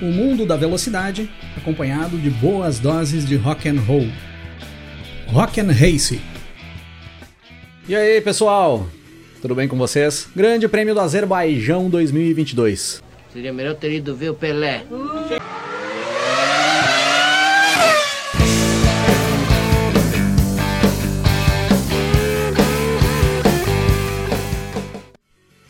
O mundo da velocidade, acompanhado de boas doses de rock and roll. Rock and Race. E aí, pessoal? Tudo bem com vocês? Grande Prêmio do Azerbaijão 2022. Seria melhor ter ido ver o Pelé.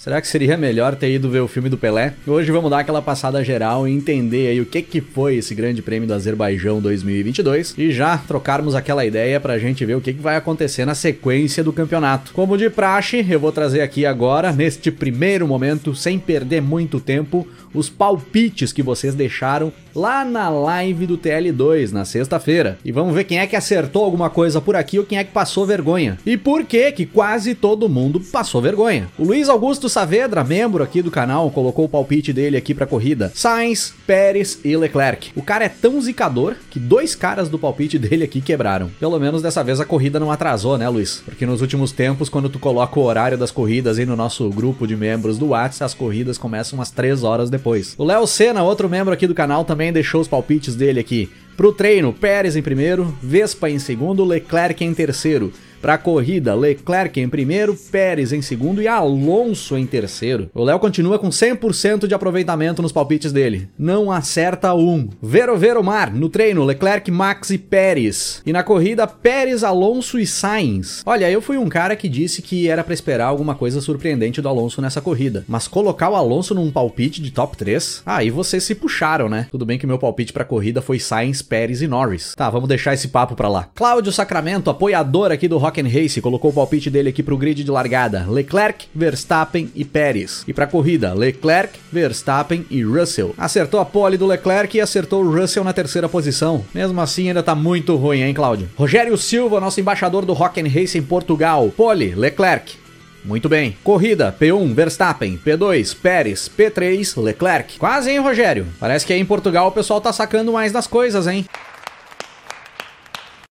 Será que seria melhor ter ido ver o filme do Pelé? Hoje vamos dar aquela passada geral e entender aí o que que foi esse Grande Prêmio do Azerbaijão 2022 e já trocarmos aquela ideia pra gente ver o que que vai acontecer na sequência do campeonato. Como de praxe, eu vou trazer aqui agora, neste primeiro momento, sem perder muito tempo, os palpites que vocês deixaram lá na live do TL2 na sexta-feira. E vamos ver quem é que acertou alguma coisa por aqui ou quem é que passou vergonha. E por que que quase todo mundo passou vergonha. O Luiz Augusto Saavedra, membro aqui do canal, colocou o palpite dele aqui pra corrida. Sainz, Pérez e Leclerc. O cara é tão zicador que dois caras do palpite dele aqui quebraram. Pelo menos dessa vez a corrida não atrasou, né, Luiz? Porque nos últimos tempos, quando tu coloca o horário das corridas aí no nosso grupo de membros do WhatsApp, as corridas começam umas 3 horas depois. O Léo Senna, outro membro aqui do canal, também deixou os palpites dele aqui. Pro treino, Pérez em primeiro, Vespa em segundo, Leclerc em terceiro. Para a corrida, Leclerc em primeiro, Pérez em segundo e Alonso em terceiro. O Léo continua com 100% de aproveitamento nos palpites dele. Não acerta um. Vero Vero Mar, no treino, Leclerc, Max e Pérez. E na corrida, Pérez, Alonso e Sainz. Olha, eu fui um cara que disse que era para esperar alguma coisa surpreendente do Alonso nessa corrida. Mas colocar o Alonso num palpite de top 3, aí ah, vocês se puxaram, né? Tudo bem que meu palpite pra corrida foi Sainz, Pérez e Norris. Tá, vamos deixar esse papo pra lá. Cláudio Sacramento, apoiador aqui do Rock Race colocou o palpite dele aqui pro grid de largada: Leclerc, Verstappen e Pérez. E pra corrida, Leclerc, Verstappen e Russell. Acertou a pole do Leclerc e acertou o Russell na terceira posição. Mesmo assim, ainda tá muito ruim, hein, Cláudio? Rogério Silva, nosso embaixador do Race em Portugal. Pole, Leclerc. Muito bem. Corrida, P1, Verstappen. P2, Pérez. P3, Leclerc. Quase, hein, Rogério? Parece que aí em Portugal o pessoal tá sacando mais das coisas, hein?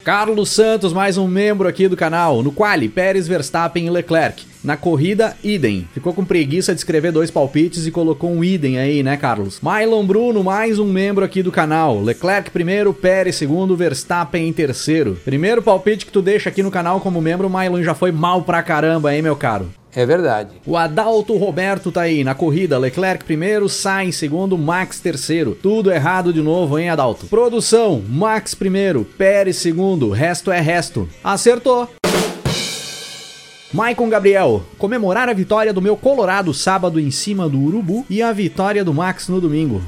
Carlos Santos, mais um membro aqui do canal. No quali, Pérez, Verstappen e Leclerc. Na corrida, idem. Ficou com preguiça de escrever dois palpites e colocou um idem aí, né, Carlos? Mylon Bruno, mais um membro aqui do canal. Leclerc primeiro, Pérez segundo, Verstappen em terceiro. Primeiro palpite que tu deixa aqui no canal como membro, Mylon já foi mal pra caramba, hein, meu caro? É verdade. O Adalto Roberto tá aí na corrida. Leclerc primeiro, Sainz segundo, Max terceiro. Tudo errado de novo, hein, Adalto? Produção: Max primeiro, Pérez segundo, resto é resto. Acertou. Maicon Gabriel, comemorar a vitória do meu Colorado sábado em cima do Urubu e a vitória do Max no domingo.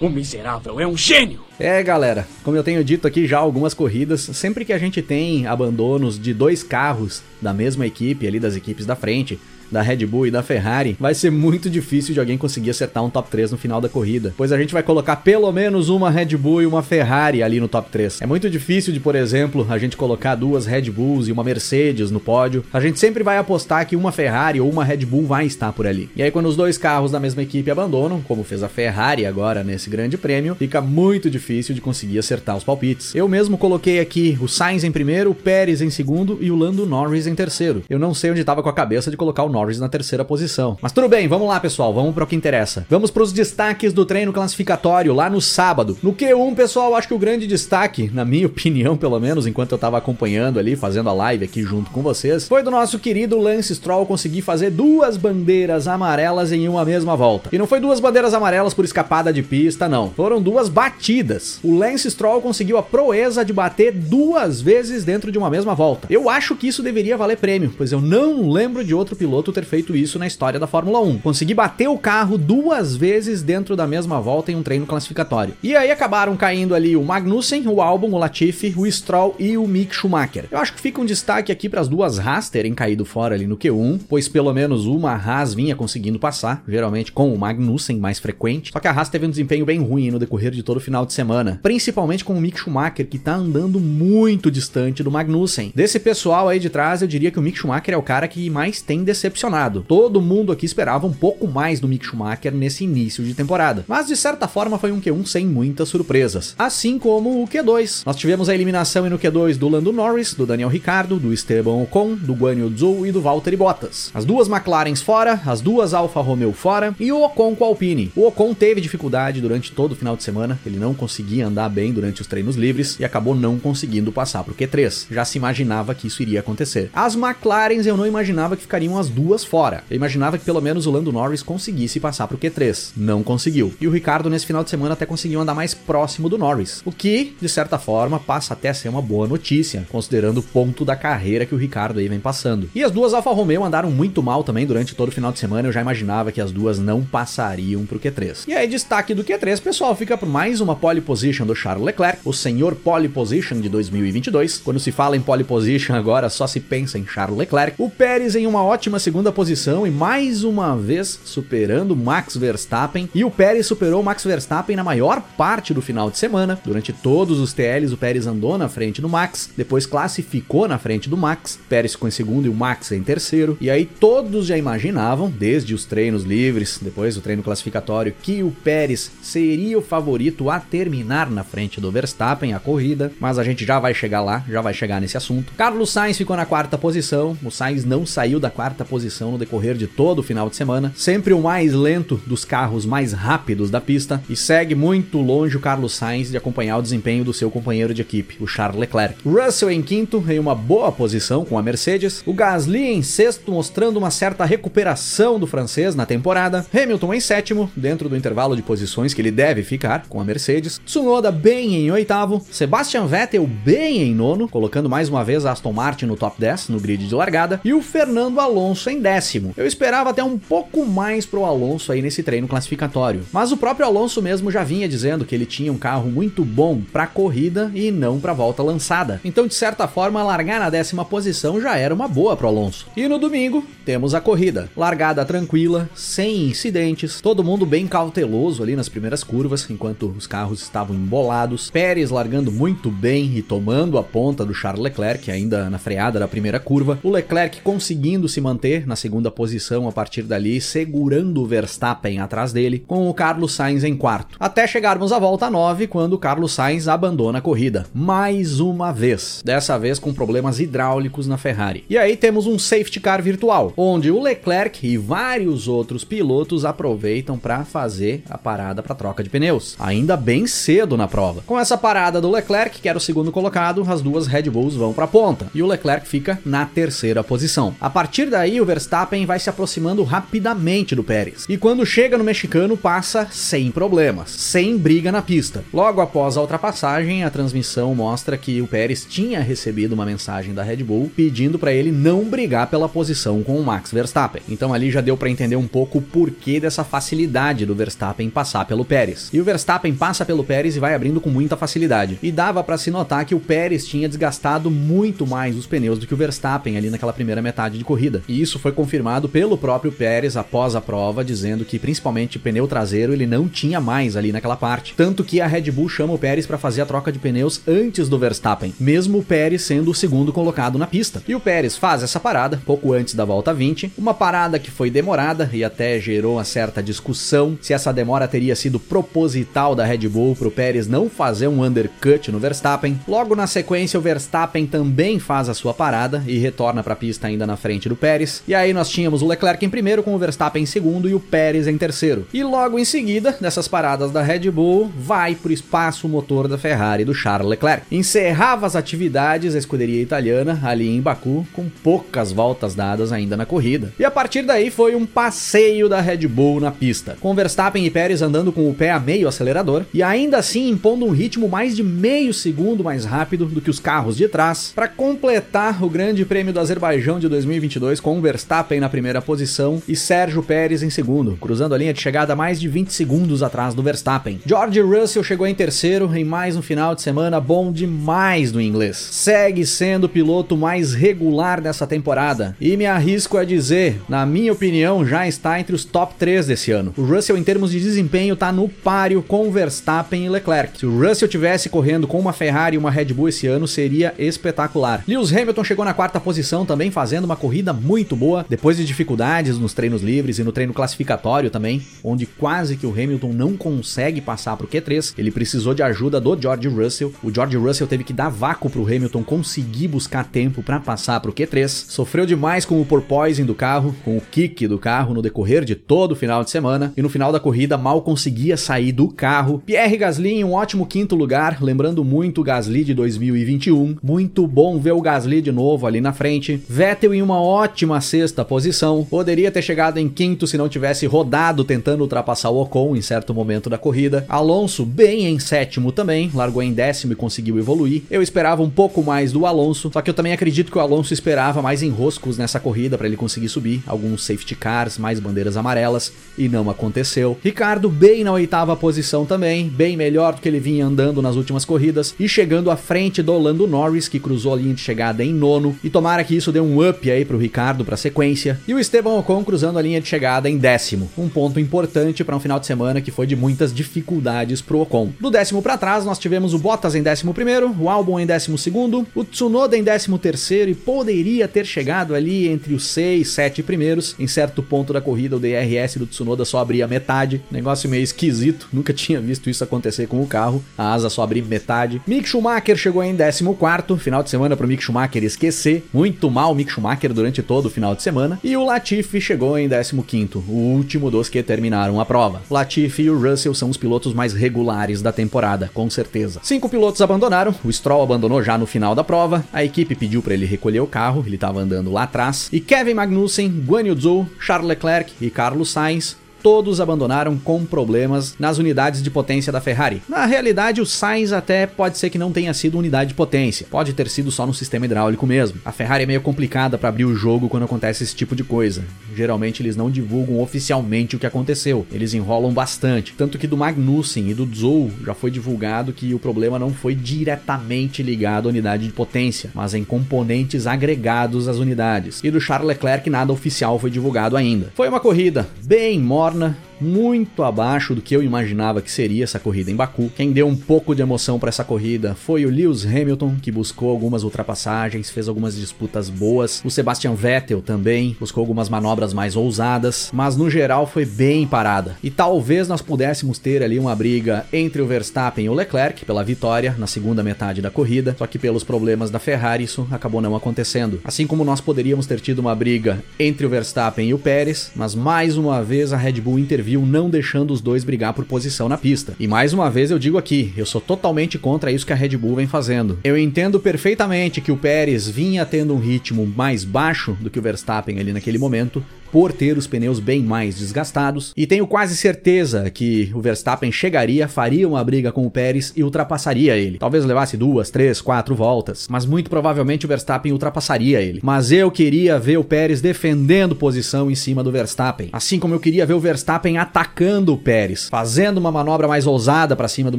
O miserável é um gênio! É, galera, como eu tenho dito aqui já algumas corridas, sempre que a gente tem abandonos de dois carros da mesma equipe, ali das equipes da frente, da Red Bull e da Ferrari, vai ser muito difícil de alguém conseguir acertar um top 3 no final da corrida, pois a gente vai colocar pelo menos uma Red Bull e uma Ferrari ali no top 3. É muito difícil de, por exemplo, a gente colocar duas Red Bulls e uma Mercedes no pódio. A gente sempre vai apostar que uma Ferrari ou uma Red Bull vai estar por ali. E aí quando os dois carros da mesma equipe abandonam, como fez a Ferrari agora nesse grande prêmio, fica muito difícil de conseguir acertar os palpites. Eu mesmo coloquei aqui o Sainz em primeiro, o Pérez em segundo e o Lando Norris em terceiro. Eu não sei onde estava com a cabeça de colocar o Norris na terceira posição. Mas tudo bem, vamos lá, pessoal, vamos para o que interessa. Vamos para os destaques do treino classificatório lá no sábado. No Q1, pessoal, acho que o grande destaque, na minha opinião, pelo menos, enquanto eu tava acompanhando ali, fazendo a live aqui junto com vocês, foi do nosso querido Lance Stroll conseguir fazer duas bandeiras amarelas em uma mesma volta. E não foi duas bandeiras amarelas por escapada de pista, não. Foram duas batidas. O Lance Stroll conseguiu a proeza de bater duas vezes dentro de uma mesma volta. Eu acho que isso deveria valer prêmio, pois eu não lembro de outro piloto ter feito isso na história da Fórmula 1. Consegui bater o carro duas vezes dentro da mesma volta em um treino classificatório. E aí acabaram caindo ali o Magnussen, o Albon, o Latifi, o Stroll e o Mick Schumacher. Eu acho que fica um destaque aqui para as duas Haas terem caído fora ali no Q1, pois pelo menos uma Haas vinha conseguindo passar, geralmente com o Magnussen mais frequente. Só que a Haas teve um desempenho bem ruim no decorrer de todo o final de semana, principalmente com o Mick Schumacher que tá andando muito distante do Magnussen. Desse pessoal aí de trás, eu diria que o Mick Schumacher é o cara que mais tem decepcionado. Todo mundo aqui esperava um pouco mais do Mick Schumacher nesse início de temporada. Mas de certa forma foi um Q1 sem muitas surpresas. Assim como o Q2. Nós tivemos a eliminação no Q2 do Lando Norris, do Daniel Ricciardo, do Esteban Ocon, do Guan Yu Zhou e do Valtteri Bottas. As duas McLarens fora, as duas Alfa Romeo fora e o Ocon com a Alpine. O Ocon teve dificuldade durante todo o final de semana, ele não conseguia andar bem durante os treinos livres e acabou não conseguindo passar para o Q3. Já se imaginava que isso iria acontecer. As McLarens eu não imaginava que ficariam as duas fora. Eu imaginava que pelo menos o Lando Norris conseguisse passar para o Q3. Não conseguiu. E o Ricardo nesse final de semana até conseguiu andar mais próximo do Norris, o que, de certa forma, passa até a ser uma boa notícia, considerando o ponto da carreira que o Ricardo aí vem passando. E as duas Alfa Romeo andaram muito mal também durante todo o final de semana, eu já imaginava que as duas não passariam pro Q3. E aí, destaque do Q3, pessoal, fica por mais uma pole position do Charles Leclerc, o senhor pole position de 2022. Quando se fala em pole position agora, só se pensa em Charles Leclerc. O Pérez em uma ótima segunda posição e mais uma vez superando Max Verstappen. E o Pérez superou Max Verstappen na maior parte do final de semana. Durante todos os TLs, o Pérez andou na frente do Max, depois classificou na frente do Max. Pérez ficou em segundo e o Max em terceiro. E aí todos já imaginavam, desde os treinos livres, depois do treino classificatório, que o Pérez seria o favorito a terminar na frente do Verstappen a corrida. Mas a gente já vai chegar lá, já vai chegar nesse assunto. Carlos Sainz ficou na quarta posição. O Sainz não saiu da quarta posição no decorrer de todo o final de semana. Sempre o mais lento dos carros mais rápidos da pista. E segue muito longe o Carlos Sainz de acompanhar o desempenho do seu companheiro de equipe, o Charles Leclerc. Russell em quinto, em uma boa posição com a Mercedes. O Gasly em sexto, mostrando uma certa recuperação do francês na temporada. Hamilton em sétimo, dentro do intervalo de posições que ele deve ficar com a Mercedes. Tsunoda bem em oitavo. Sebastian Vettel bem em nono, colocando mais uma vez Aston Martin no top 10 no grid de largada. E o Fernando Alonso em décimo. Eu esperava até um pouco mais pro Alonso aí nesse treino classificatório. Mas o próprio Alonso mesmo já vinha dizendo que ele tinha um carro muito bom para corrida e não para volta lançada. Então, de certa forma, largar na décima posição já era uma boa pro Alonso. E no domingo, temos a corrida. Largada tranquila, sem incidentes, todo mundo bem cauteloso ali nas primeiras curvas, enquanto os carros estavam embolados. Pérez largando muito bem e tomando a ponta do Charles Leclerc, ainda na freada da primeira curva. O Leclerc conseguindo se manter na segunda posição a partir dali, segurando o Verstappen atrás dele, com o Carlos Sainz em quarto. Até chegarmos à volta 9, quando o Carlos Sainz abandona a corrida. Mais uma vez. Dessa vez com problemas hidráulicos na Ferrari. E aí temos um safety car virtual, onde o Leclerc e vários outros pilotos aproveitam para fazer a parada para troca de pneus. Ainda bem cedo na prova. Com essa parada do Leclerc, que era o segundo colocado, as duas Red Bulls vão para a ponta e o Leclerc fica na terceira posição. A partir daí, o Verstappen vai se aproximando rapidamente do Pérez. E quando chega no mexicano, passa sem problemas, sem briga na pista. Logo após a ultrapassagem, a transmissão mostra que o Pérez tinha recebido uma mensagem da Red Bull pedindo para ele não brigar pela posição com o Max Verstappen. Então ali já deu para entender um pouco o porquê dessa facilidade do Verstappen passar pelo Pérez. E o Verstappen passa pelo Pérez e vai abrindo com muita facilidade. E dava para se notar que o Pérez tinha desgastado muito mais os pneus do que o Verstappen ali naquela primeira metade de corrida. E isso foi confirmado pelo próprio Pérez após a prova, dizendo que principalmente pneu traseiro ele não tinha mais ali naquela parte. Tanto que a Red Bull chama o Pérez para fazer a troca de pneus antes do Verstappen, mesmo o Pérez sendo o segundo colocado na pista. E o Pérez faz essa parada pouco antes da volta 20, uma parada que foi demorada e até gerou uma certa discussão se essa demora teria sido proposital da Red Bull para o Pérez não fazer um undercut no Verstappen. Logo na sequência, o Verstappen também faz a sua parada e retorna para a pista ainda na frente do Pérez. E aí nós tínhamos o Leclerc em primeiro, com o Verstappen em segundo e o Pérez em terceiro. E logo em seguida, dessas paradas da Red Bull, vai para o espaço motor da Ferrari do Charles Leclerc. Encerrava as atividades a escuderia italiana ali em Baku, com poucas voltas dadas ainda na corrida. E a partir daí foi um passeio da Red Bull na pista, com Verstappen e Pérez andando com o pé a meio acelerador e ainda assim impondo um ritmo mais de meio segundo mais rápido do que os carros de trás, para completar o Grande Prêmio do Azerbaijão de 2022 com Verstappen na primeira posição e Sérgio Pérez em segundo, cruzando a linha de chegada mais de 20 segundos atrás do Verstappen. George Russell chegou em terceiro em mais um final de semana bom demais do inglês. Segue sendo o piloto mais regular dessa temporada e me arrisco a dizer, na minha opinião, já está entre os top 3 desse ano. O Russell em termos de desempenho está no páreo com Verstappen e Leclerc. Se o Russell tivesse correndo com uma Ferrari e uma Red Bull esse ano, seria espetacular. Lewis Hamilton chegou na quarta posição também fazendo uma corrida muito boa, depois de dificuldades nos treinos livres e no treino classificatório também, onde quase que o Hamilton não consegue passar pro Q3, ele precisou de ajuda do George Russell. O George Russell teve que dar vácuo pro Hamilton conseguir buscar tempo para passar pro Q3. Sofreu demais com o porpoising do carro, com o kick do carro no decorrer de todo o final de semana e no final da corrida mal conseguia sair do carro. Pierre Gasly em um ótimo quinto lugar, lembrando muito o Gasly de 2021. Muito bom ver o Gasly de novo ali na frente. Vettel em uma ótima sexta posição. Poderia ter chegado em quinto se não tivesse rodado tentando ultrapassar o Ocon em certo momento da corrida. Alonso bem em sétimo também, largou em décimo e conseguiu evoluir. Eu esperava um pouco mais do Alonso, só que eu também acredito que o Alonso esperava mais enroscos nessa corrida para ele conseguir subir, alguns safety cars, mais bandeiras amarelas, e não aconteceu. Ricardo bem na oitava posição também, bem melhor do que ele vinha andando nas últimas corridas e chegando à frente do Lando Norris, que cruzou a linha de chegada em nono, e tomara que isso dê um up aí pro Ricardo para sequência, e o Esteban Ocon cruzando a linha de chegada em décimo, um ponto importante para um final de semana que foi de muitas dificuldades pro Ocon. Do décimo para trás nós tivemos o Bottas em décimo primeiro, o Albon em décimo segundo, o Tsunoda em décimo terceiro e poderia ter chegado ali entre os seis, sete primeiros. Em certo ponto da corrida o DRS do Tsunoda só abria metade, negócio meio esquisito, nunca tinha visto isso acontecer com o carro, a asa só abria metade. Mick Schumacher chegou em décimo quarto, final de semana para Mick Schumacher esquecer, muito mal Mick Schumacher durante todo o final de semana, e o Latifi chegou em décimo quinto, o último dos que terminaram a prova. Latifi e o Russell são os pilotos mais regulares da temporada, com certeza. Cinco pilotos abandonaram, o Stroll abandonou já no final da prova, a equipe pediu para ele recolher o carro, ele estava andando lá atrás, e Kevin Magnussen, Guan Yu Zhou, Charles Leclerc e Carlos Sainz todos abandonaram com problemas nas unidades de potência da Ferrari. Na realidade, o Sainz até pode ser que não tenha sido unidade de potência, pode ter sido só no sistema hidráulico mesmo. A Ferrari é meio complicada para abrir o jogo quando acontece esse tipo de coisa. Geralmente eles não divulgam oficialmente o que aconteceu, eles enrolam bastante. Tanto que do Magnussen e do Zhou já foi divulgado que o problema não foi diretamente ligado à unidade de potência, mas em componentes agregados às unidades. E do Charles Leclerc nada oficial foi divulgado ainda. Foi uma corrida bem Czarne muito abaixo do que eu imaginava que seria essa corrida em Baku. Quem deu um pouco de emoção para essa corrida foi o Lewis Hamilton, que buscou algumas ultrapassagens, fez algumas disputas boas. O Sebastian Vettel também buscou algumas manobras mais ousadas, mas no geral foi bem parada. E talvez nós pudéssemos ter ali uma briga entre o Verstappen e o Leclerc pela vitória na segunda metade da corrida, só que pelos problemas da Ferrari isso acabou não acontecendo. Assim como nós poderíamos ter tido uma briga entre o Verstappen e o Pérez, mas mais uma vez a Red Bull interviu não deixando os dois brigar por posição na pista. E mais uma vez eu digo aqui, eu sou totalmente contra isso que a Red Bull vem fazendo. Eu entendo perfeitamente que o Pérez vinha tendo um ritmo mais baixo do que o Verstappen ali naquele momento, por ter os pneus bem mais desgastados, e tenho quase certeza que o Verstappen chegaria, faria uma briga com o Pérez e ultrapassaria ele. Talvez levasse duas, três, quatro voltas, mas muito provavelmente o Verstappen ultrapassaria ele. Mas eu queria ver o Pérez defendendo posição em cima do Verstappen, assim como eu queria ver o Verstappen atacando o Pérez, fazendo uma manobra mais ousada para cima do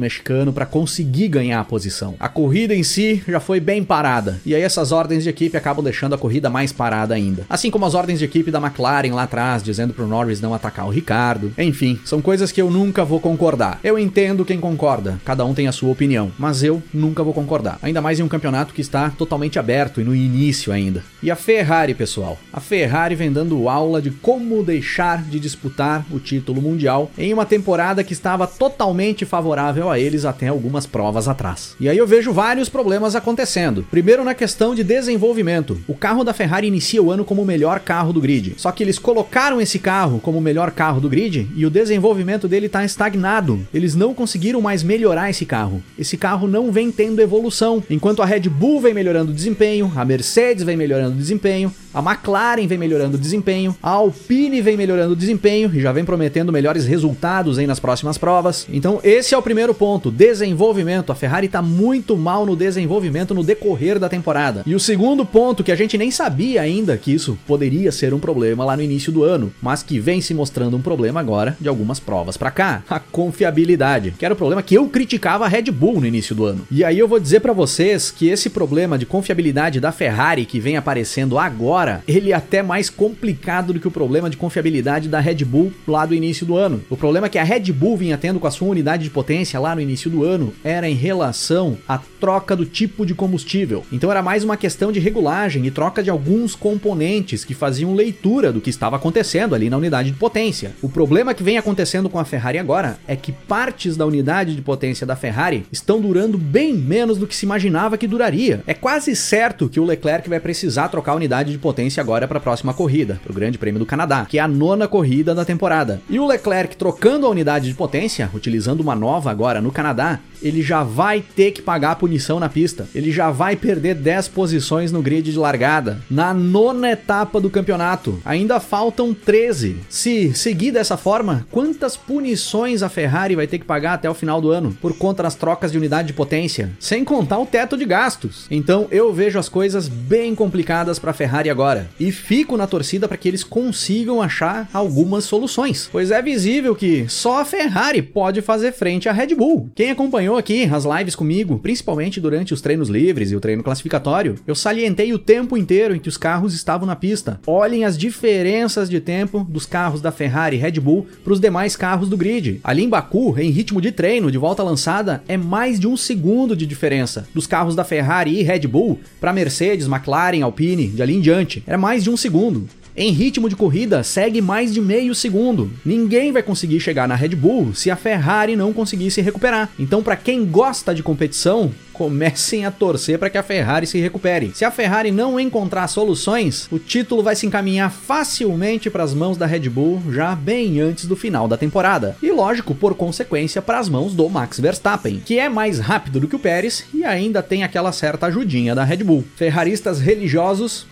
mexicano para conseguir ganhar a posição. A corrida em si já foi bem parada, e aí essas ordens de equipe acabam deixando a corrida mais parada ainda. Assim como as ordens de equipe da McLaren lá atrás, dizendo pro Norris não atacar o Ricardo. Enfim, são coisas que eu nunca vou concordar. Eu entendo quem concorda, cada um tem a sua opinião, mas eu nunca vou concordar. Ainda mais em um campeonato que está totalmente aberto e no início ainda. E a Ferrari, pessoal? A Ferrari vem dando aula de como deixar de disputar o título mundial em uma temporada que estava totalmente favorável a eles até algumas provas atrás. E aí eu vejo vários problemas acontecendo. Primeiro na questão de desenvolvimento. O carro da Ferrari inicia o ano como o melhor carro do grid. Só que eles colocaram esse carro como o melhor carro do grid e o desenvolvimento dele está estagnado. Eles não conseguiram mais melhorar esse carro. Esse carro não vem tendo evolução. Enquanto a Red Bull vem melhorando o desempenho, a Mercedes vem melhorando o desempenho, a McLaren vem melhorando o desempenho, a Alpine vem melhorando o desempenho e já vem prometendo melhores resultados aí nas próximas provas. Então, esse é o primeiro ponto: desenvolvimento. A Ferrari está muito mal no desenvolvimento no decorrer da temporada. E o segundo ponto, que a gente nem sabia ainda que isso poderia ser um problema lá no início do ano, mas que vem se mostrando um problema agora de algumas provas para cá, a confiabilidade, que era o problema que eu criticava a Red Bull no início do ano. E aí eu vou dizer para vocês que esse problema de confiabilidade da Ferrari que vem aparecendo agora agora, ele é até mais complicado do que o problema de confiabilidade da Red Bull lá do início do ano. O problema que a Red Bull vinha tendo com a sua unidade de potência lá no início do ano era em relação à troca do tipo de combustível. Então era mais uma questão de regulagem e troca de alguns componentes que faziam leitura do que estava acontecendo ali na unidade de potência. O problema que vem acontecendo com a Ferrari agora é que partes da unidade de potência da Ferrari estão durando bem menos do que se imaginava que duraria. É quase certo que o Leclerc vai precisar trocar a unidade de potência agora para a próxima corrida, para o Grande Prêmio do Canadá, que é a nona corrida da temporada. E o Leclerc trocando a unidade de potência, utilizando uma nova agora no Canadá, ele já vai ter que pagar a punição na pista. Ele já vai perder 10 posições no grid de largada. Na nona etapa do campeonato, ainda faltam 13. Se seguir dessa forma, quantas punições a Ferrari vai ter que pagar até o final do ano por conta das trocas de unidade de potência? Sem contar o teto de gastos. Então eu vejo as coisas bem complicadas para a Ferrari agora e fico na torcida para que eles consigam achar algumas soluções, pois é visível que só a Ferrari pode fazer frente à Red Bull. Quem acompanhou aqui as lives comigo, principalmente durante os treinos livres e o treino classificatório, eu salientei o tempo inteiro em que os carros estavam na pista. Olhem as diferenças de tempo dos carros da Ferrari e Red Bull para os demais carros do grid. Ali em Baku, em ritmo de treino, de volta lançada, é mais de um segundo de diferença dos carros da Ferrari e Red Bull para Mercedes, McLaren, Alpine, de ali em diante. Era mais de um segundo. Em ritmo de corrida, segue mais de meio segundo. Ninguém vai conseguir chegar na Red Bull se a Ferrari não conseguir se recuperar. Então, para quem gosta de competição, comecem a torcer para que a Ferrari se recupere. Se a Ferrari não encontrar soluções, o título vai se encaminhar facilmente para as mãos da Red Bull já bem antes do final da temporada. E lógico, por consequência, para as mãos do Max Verstappen, que é mais rápido do que o Pérez e ainda tem aquela certa ajudinha da Red Bull. Ferraristas religiosos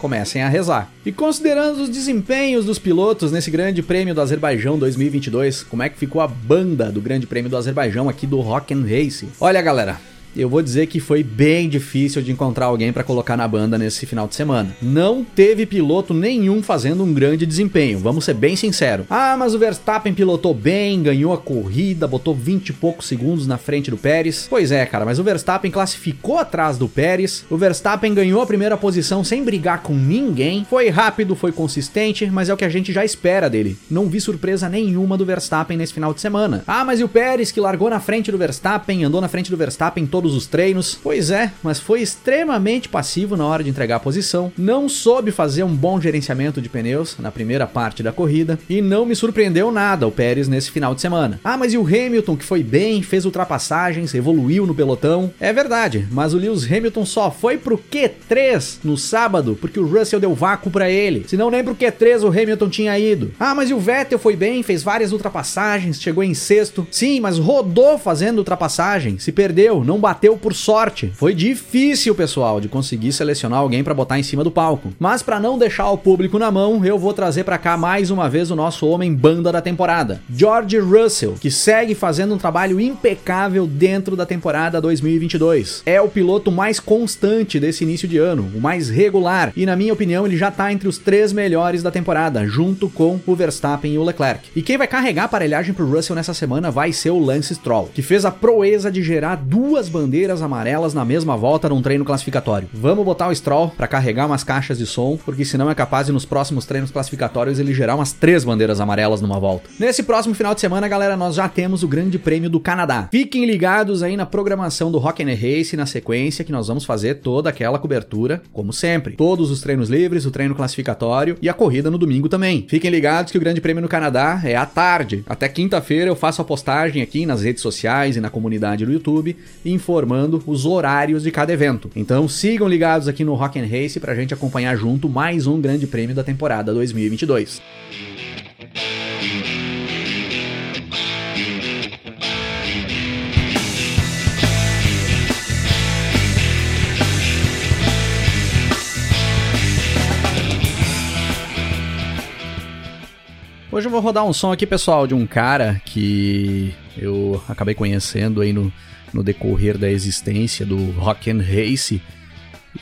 comecem a rezar. E considerando os desempenhos dos pilotos nesse Grande Prêmio do Azerbaijão 2022, como é que ficou a banda do Grande Prêmio do Azerbaijão aqui do Rock and Race? Olha, galera, eu vou dizer que foi bem difícil de encontrar alguém para colocar na banda nesse final de semana. Não teve piloto nenhum fazendo um grande desempenho, vamos ser bem sinceros. Ah, mas o Verstappen pilotou bem, ganhou a corrida, botou 20 e poucos segundos na frente do Pérez. Pois é, cara, mas o Verstappen classificou atrás do Pérez. O Verstappen ganhou a primeira posição sem brigar com ninguém. Foi rápido, foi consistente, mas é o que a gente já espera dele. Não vi surpresa nenhuma do Verstappen nesse final de semana. Ah, mas e o Pérez que largou na frente do Verstappen, andou na frente do Verstappen todo todos os treinos. Pois é, mas foi extremamente passivo na hora de entregar a posição, não soube fazer um bom gerenciamento de pneus na primeira parte da corrida e não me surpreendeu nada o Pérez nesse final de semana. Ah, mas e o Hamilton que foi bem, fez ultrapassagens, evoluiu no pelotão? É verdade, mas o Lewis Hamilton só foi pro Q3 no sábado porque o Russell deu vácuo para ele. Se não nem pro Q3 o Hamilton tinha ido. Ah, mas e o Vettel foi bem, fez várias ultrapassagens, chegou em sexto. Sim, mas rodou fazendo ultrapassagem, se perdeu, não bateu bateu por sorte. Foi difícil, pessoal, de conseguir selecionar alguém para botar em cima do palco. Mas para não deixar o público na mão, eu vou trazer para cá mais uma vez o nosso homem banda da temporada, George Russell, que segue fazendo um trabalho impecável dentro da temporada 2022. É o piloto mais constante desse início de ano, o mais regular, e na minha opinião ele já tá entre os três melhores da temporada, junto com o Verstappen e o Leclerc. E quem vai carregar a aparelhagem pro Russell nessa semana vai ser o Lance Stroll, que fez a proeza de gerar duas bandeiras amarelas na mesma volta num treino classificatório. Vamos botar o Stroll para carregar umas caixas de som, porque senão é capaz de nos próximos treinos classificatórios ele gerar umas três bandeiras amarelas numa volta. Nesse próximo final de semana, galera, nós já temos o Grande Prêmio do Canadá. Fiquem ligados aí na programação do Rock and Race na sequência que nós vamos fazer toda aquela cobertura, como sempre. Todos os treinos livres, o treino classificatório e a corrida no domingo também. Fiquem ligados que o Grande Prêmio no Canadá é à tarde. Até quinta-feira eu faço a postagem aqui nas redes sociais e na comunidade do YouTube, informando os horários de cada evento. Então sigam ligados aqui no Rock and Race pra gente acompanhar junto mais um grande prêmio da temporada 2022. Hoje eu vou rodar um som aqui, pessoal, de um cara que eu acabei conhecendo aí no, no decorrer da existência do Rock and Race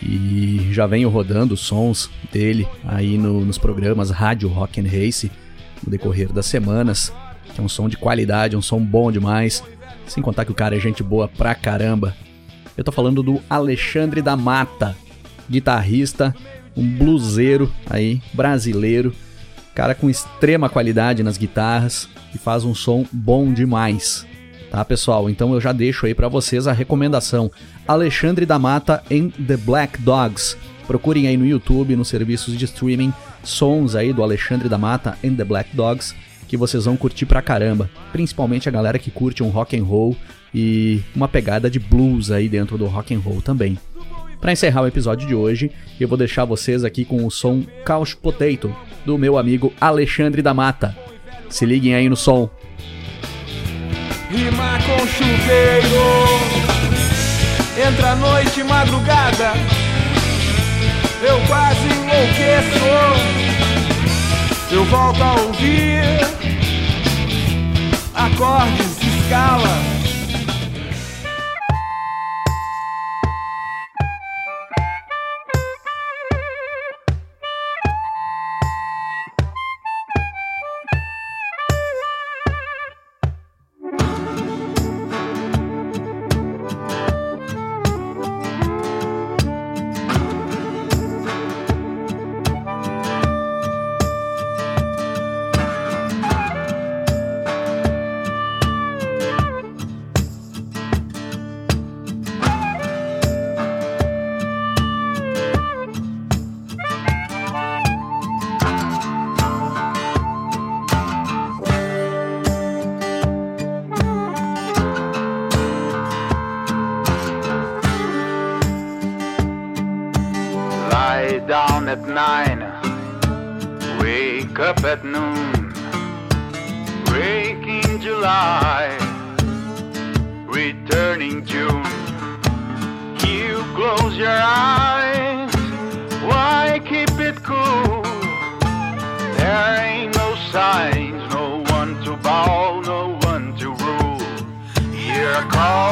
e já venho rodando sons dele aí no, nos programas Rádio Rock and Race no decorrer das semanas, que é um som de qualidade, um som bom demais, sem contar que o cara é gente boa pra caramba. Eu tô falando do Alexandre da Mata, guitarrista, um bluseiro aí, brasileiro, cara com extrema qualidade nas guitarras e faz um som bom demais. Tá, pessoal? Então eu já deixo aí para vocês a recomendação. Alexandre da Mata em The Black Dogs. Procurem aí no YouTube, nos serviços de streaming, sons aí do Alexandre da Mata em The Black Dogs que vocês vão curtir pra caramba, principalmente a galera que curte um rock and roll e uma pegada de blues aí dentro do rock and roll também. Para encerrar o episódio de hoje, eu vou deixar vocês aqui com o som Couch Potato do meu amigo Alexandre da Mata. Se liguem aí no som. Rima com chuveiro. Entra noite madrugada. Eu quase enlouqueço. Eu volto a ouvir Acordes, escala at nine, wake up at noon, breaking July, returning June. You close your eyes, why keep it cool? There ain't no signs, no one to bow, no one to rule. You're a couch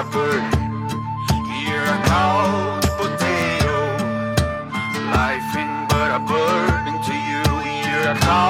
You're a cold potato. Life ain't but a burden to you. Here I call.